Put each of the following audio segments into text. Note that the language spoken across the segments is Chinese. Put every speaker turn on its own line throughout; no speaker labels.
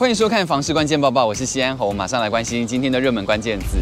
欢迎收看《房市关键报报》，我是西安侯，马上来关心今天的热门关键字。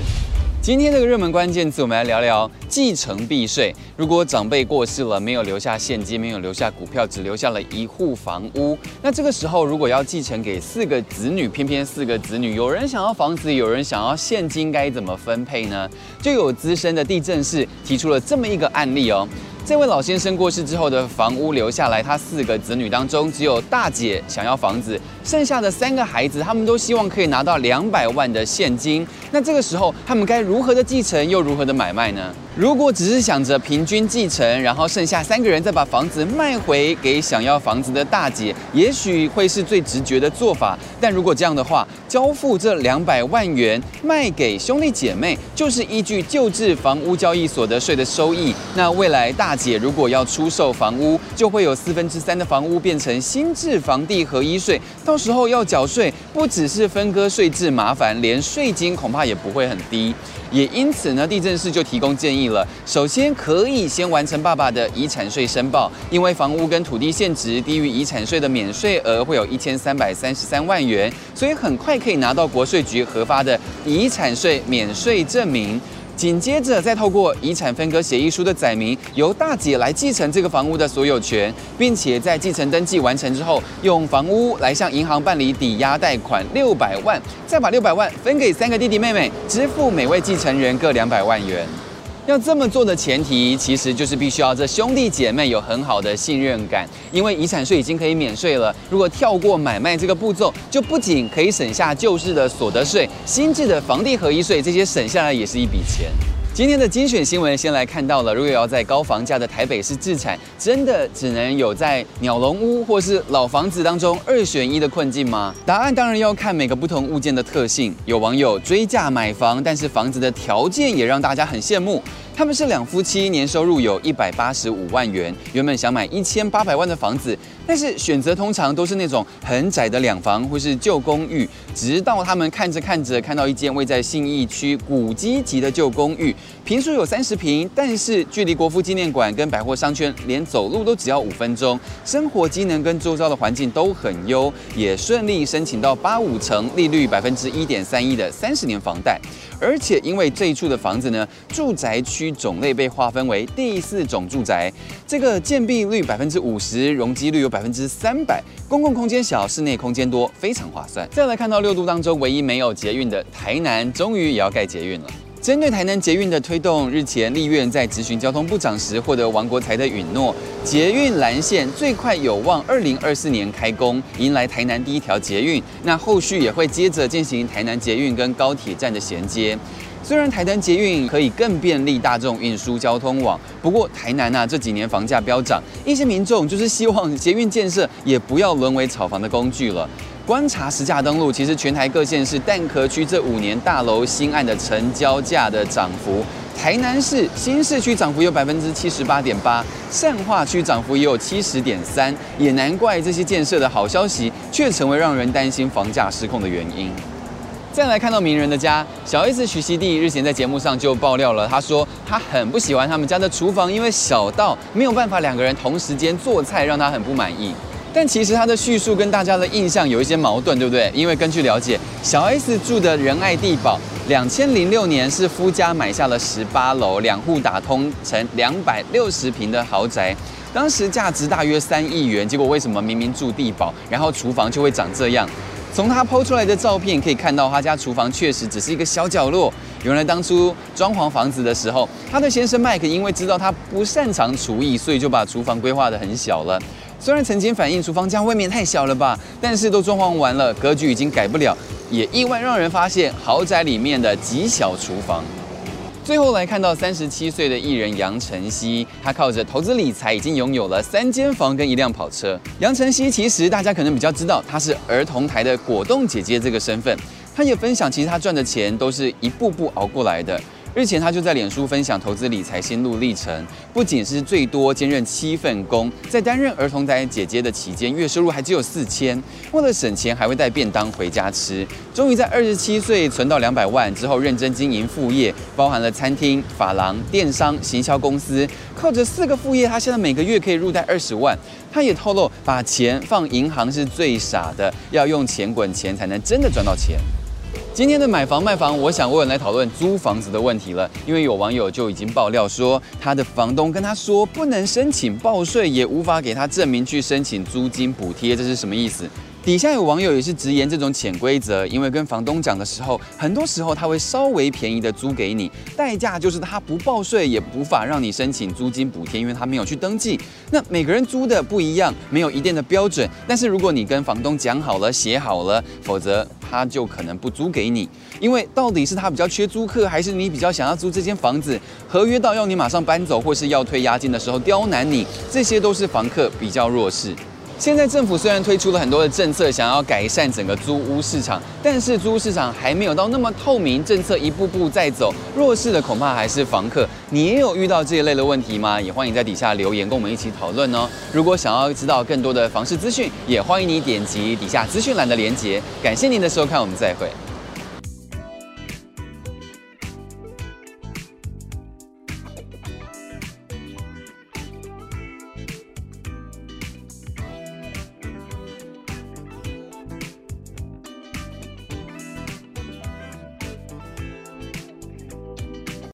今天这个热门关键字，我们来聊聊继承避税。如果长辈过世了，没有留下现金，没有留下股票，只留下了一户房屋，那这个时候如果要继承给四个子女，偏偏四个子女有人想要房子，有人想要现金，该怎么分配呢？就有资深的地震士提出了这么一个案例哦。这位老先生过世之后的房屋留下来，他四个子女当中，只有大姐想要房子，剩下的三个孩子，他们都希望可以拿到两百万的现金。那这个时候，他们该如何的继承，又如何的买卖呢？如果只是想着平均继承，然后剩下三个人再把房子卖回给想要房子的大姐，也许会是最直觉的做法。但如果这样的话，交付这两百万元卖给兄弟姐妹，就是依据旧制房屋交易所得税的收益。那未来大姐如果要出售房屋，就会有四分之三的房屋变成新制房地合一税，到时候要缴税，不只是分割税制麻烦，连税金恐怕也不会很低。也因此呢，地政士就提供建议了。首先可以先完成爸爸的遗产税申报，因为房屋跟土地现值低于遗产税的免税额会有一千三百三十三万元，所以很快可以拿到国税局核发的遗产税免税证明。紧接着，再透过遗产分割协议书的载明，由大姐来继承这个房屋的所有权，并且在继承登记完成之后，用房屋来向银行办理抵押贷款六百万，再把六百万分给三个弟弟妹妹，支付每位继承人各两百万元。要这么做的前提，其实就是必须要这兄弟姐妹有很好的信任感，因为遗产税已经可以免税了。如果跳过买卖这个步骤，就不仅可以省下旧制的所得税，新制的房地合一税，这些省下来也是一笔钱。今天的精选新闻先来看到了，如果要在高房价的台北市自产，真的只能有在鸟笼屋或是老房子当中二选一的困境吗？答案当然要看每个不同物件的特性。有网友追价买房，但是房子的条件也让大家很羡慕。他们是两夫妻，年收入有一百八十五万元，原本想买一千八百万的房子，但是选择通常都是那种很窄的两房或是旧公寓。直到他们看着看着，看到一间位在信义区古迹级的旧公寓，坪数有三十坪，但是距离国父纪念馆跟百货商圈连走路都只要五分钟，生活机能跟周遭的环境都很优，也顺利申请到八五成利率百分之一点三一的三十年房贷。而且因为这一处的房子呢，住宅区种类被划分为第四种住宅，这个建蔽率百分之五十，容积率有百分之三百，公共空间小，室内空间多，非常划算。再来看到六都当中唯一没有捷运的台南，终于也要盖捷运了。针对台南捷运的推动，日前立院在质询交通部长时获得王国材的允诺，捷运蓝线最快有望二零二四年开工，迎来台南第一条捷运。那后续也会接着进行台南捷运跟高铁站的衔接。虽然台南捷运可以更便利大众运输交通网，不过台南啊这几年房价飙涨，一些民众就是希望捷运建设也不要沦为炒房的工具了。观察实价登录，其实全台各县市蛋壳区这五年大楼新案的成交价的涨幅，台南市新市区涨幅有百分之七十八点八，善化区涨幅也有七十点三，也难怪这些建设的好消息，却成为让人担心房价失控的原因。再来看到名人的家，小 S 徐熙娣日前在节目上就爆料了，他说他很不喜欢他们家的厨房，因为小到没有办法两个人同时间做菜，让他很不满意。但其实他的叙述跟大家的印象有一些矛盾，对不对？因为根据了解，小 S 住的仁爱地堡，两千零六年是夫家买下了十八楼，两户打通成两百六十平的豪宅，当时价值大约三亿元。结果为什么明明住地堡，然后厨房就会长这样？从他抛出来的照片可以看到，他家厨房确实只是一个小角落。原来当初装潢房子的时候，他的先生麦克因为知道他不擅长厨艺，所以就把厨房规划得很小了。虽然曾经反映厨房家未免太小了吧，但是都装潢完了，格局已经改不了，也意外让人发现豪宅里面的极小厨房。最后来看到三十七岁的艺人杨晨曦，他靠着投资理财已经拥有了三间房跟一辆跑车。杨晨曦其实大家可能比较知道，她是儿童台的果冻姐姐这个身份。她也分享，其实她赚的钱都是一步步熬过来的。日前他就在脸书分享投资理财心路历程，不仅是最多兼任七份工，在担任儿童台姐姐的期间，月收入还只有四千，为了省钱还会带便当回家吃。终于在二十七岁存到两百万之后，认真经营副业，包含了餐厅、发廊、电商、行销公司，靠着四个副业，他现在每个月可以入袋二十万。他也透露，把钱放银行是最傻的，要用钱滚钱才能真的赚到钱。今天的买房卖房，我想问来讨论租房子的问题了，因为有网友就已经爆料说，他的房东跟他说不能申请报税，也无法给他证明去申请租金补贴，这是什么意思？底下有网友也是直言这种潜规则，因为跟房东讲的时候，很多时候他会稍微便宜的租给你，代价就是他不报税，也无法让你申请租金补贴，因为他没有去登记。那每个人租的不一样，没有一定的标准。但是如果你跟房东讲好了，写好了，否则他就可能不租给你。因为到底是他比较缺租客，还是你比较想要租这间房子？合约到要你马上搬走，或是要退押金的时候刁难你，这些都是房客比较弱势。现在政府虽然推出了很多的政策，想要改善整个租屋市场，但是租屋市场还没有到那么透明，政策一步步在走，弱势的恐怕还是房客。你也有遇到这一类的问题吗？也欢迎在底下留言跟我们一起讨论哦。如果想要知道更多的房市资讯，也欢迎你点击底下资讯栏的链接。感谢您的收看，我们再会。